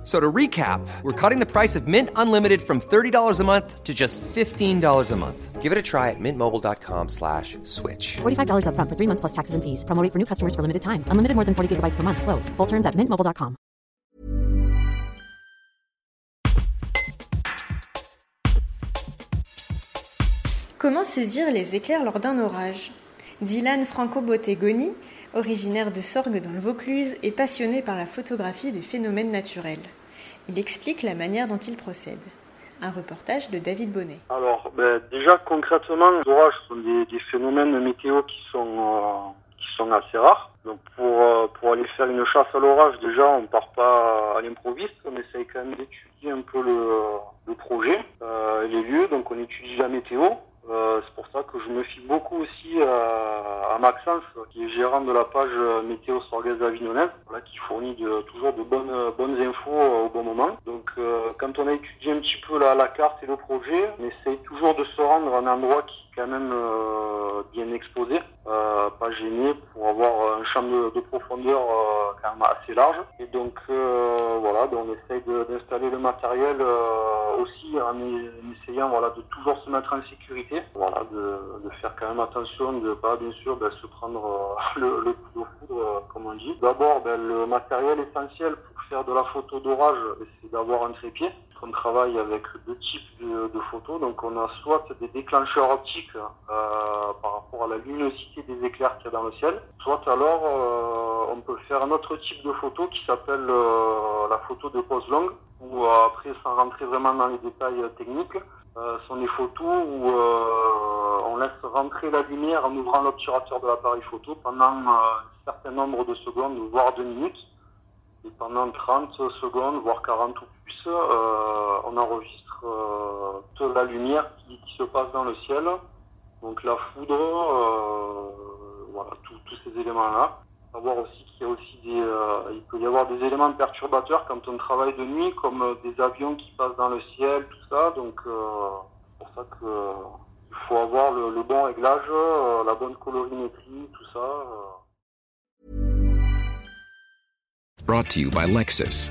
F- So to recap, we're cutting the price of Mint Unlimited from $30 a month to just $15 a month. Give it a try at mintmobile.com slash switch. $45 upfront for three months plus taxes and fees. Promo rate for new customers for limited time. Unlimited more than 40 gigabytes per month. Slows. Full terms at mintmobile.com. Comment saisir les éclairs lors d'un orage Dylan Franco Bottegoni, originaire de Sorgue dans le Vaucluse, est passionné par la photographie des phénomènes naturels. Il explique la manière dont il procède. Un reportage de David Bonnet. Alors, ben, déjà concrètement, les orages sont des, phénomènes météo qui sont euh, qui sont assez rares. Donc pour euh, pour aller faire une chasse à l'orage, déjà on part pas à l'improviste, on essaye quand même d'étudier un peu le, le projet, euh, les lieux. Donc on étudie la météo. Euh, c'est pour ça que je me fie beaucoup aussi à, à Maxence, qui est gérant de la page euh, météo sorgaise avignonnaise, voilà, qui fournit de- toujours de bonnes bonnes infos euh, au bon moment. Donc euh, quand on a étudié un petit peu la, la carte et le projet, on essaye toujours de se rendre à un endroit qui est quand même euh, bien exposé, euh, pas gêné, pour avoir un champ de, de profondeur euh, quand même assez large. Et donc euh, voilà, donc on essaye d'installer le matériel euh, aussi en, essayant voilà de toujours se mettre en sécurité, voilà de, faire quand même attention de pas bien sûr ben, se prendre euh, le, le coup de foudre euh, comme on dit. D'abord ben, le matériel essentiel pour faire de la photo d'orage, c'est d'avoir un trépied. On travaille avec deux types de, photos, donc on a soit des déclencheurs optiques euh, par rapport à la luminosité des éclairs qu'il y a dans le ciel, soit alors on peut faire un autre type de photo qui s'appelle la photo de pose longue, sans rentrer vraiment dans les détails euh, techniques, euh, sont des photos où euh, on laisse rentrer la lumière en ouvrant l'obturateur de l'appareil photo pendant euh, un certain nombre de secondes, voire de minutes. Et pendant 30 secondes, voire 40 ou plus, on enregistre toute la lumière qui, qui se passe dans le ciel. Donc la foudre, voilà, tous ces éléments-là. Savoir aussi qu'il y a aussi des, euh, il peut y avoir des éléments perturbateurs quand on travaille de nuit, comme euh, des avions qui passent dans le ciel, tout ça. Donc euh, c'est pour ça que il faut avoir le, le bon réglage, la bonne colorimétrie, tout ça. Brought to you by Lexus.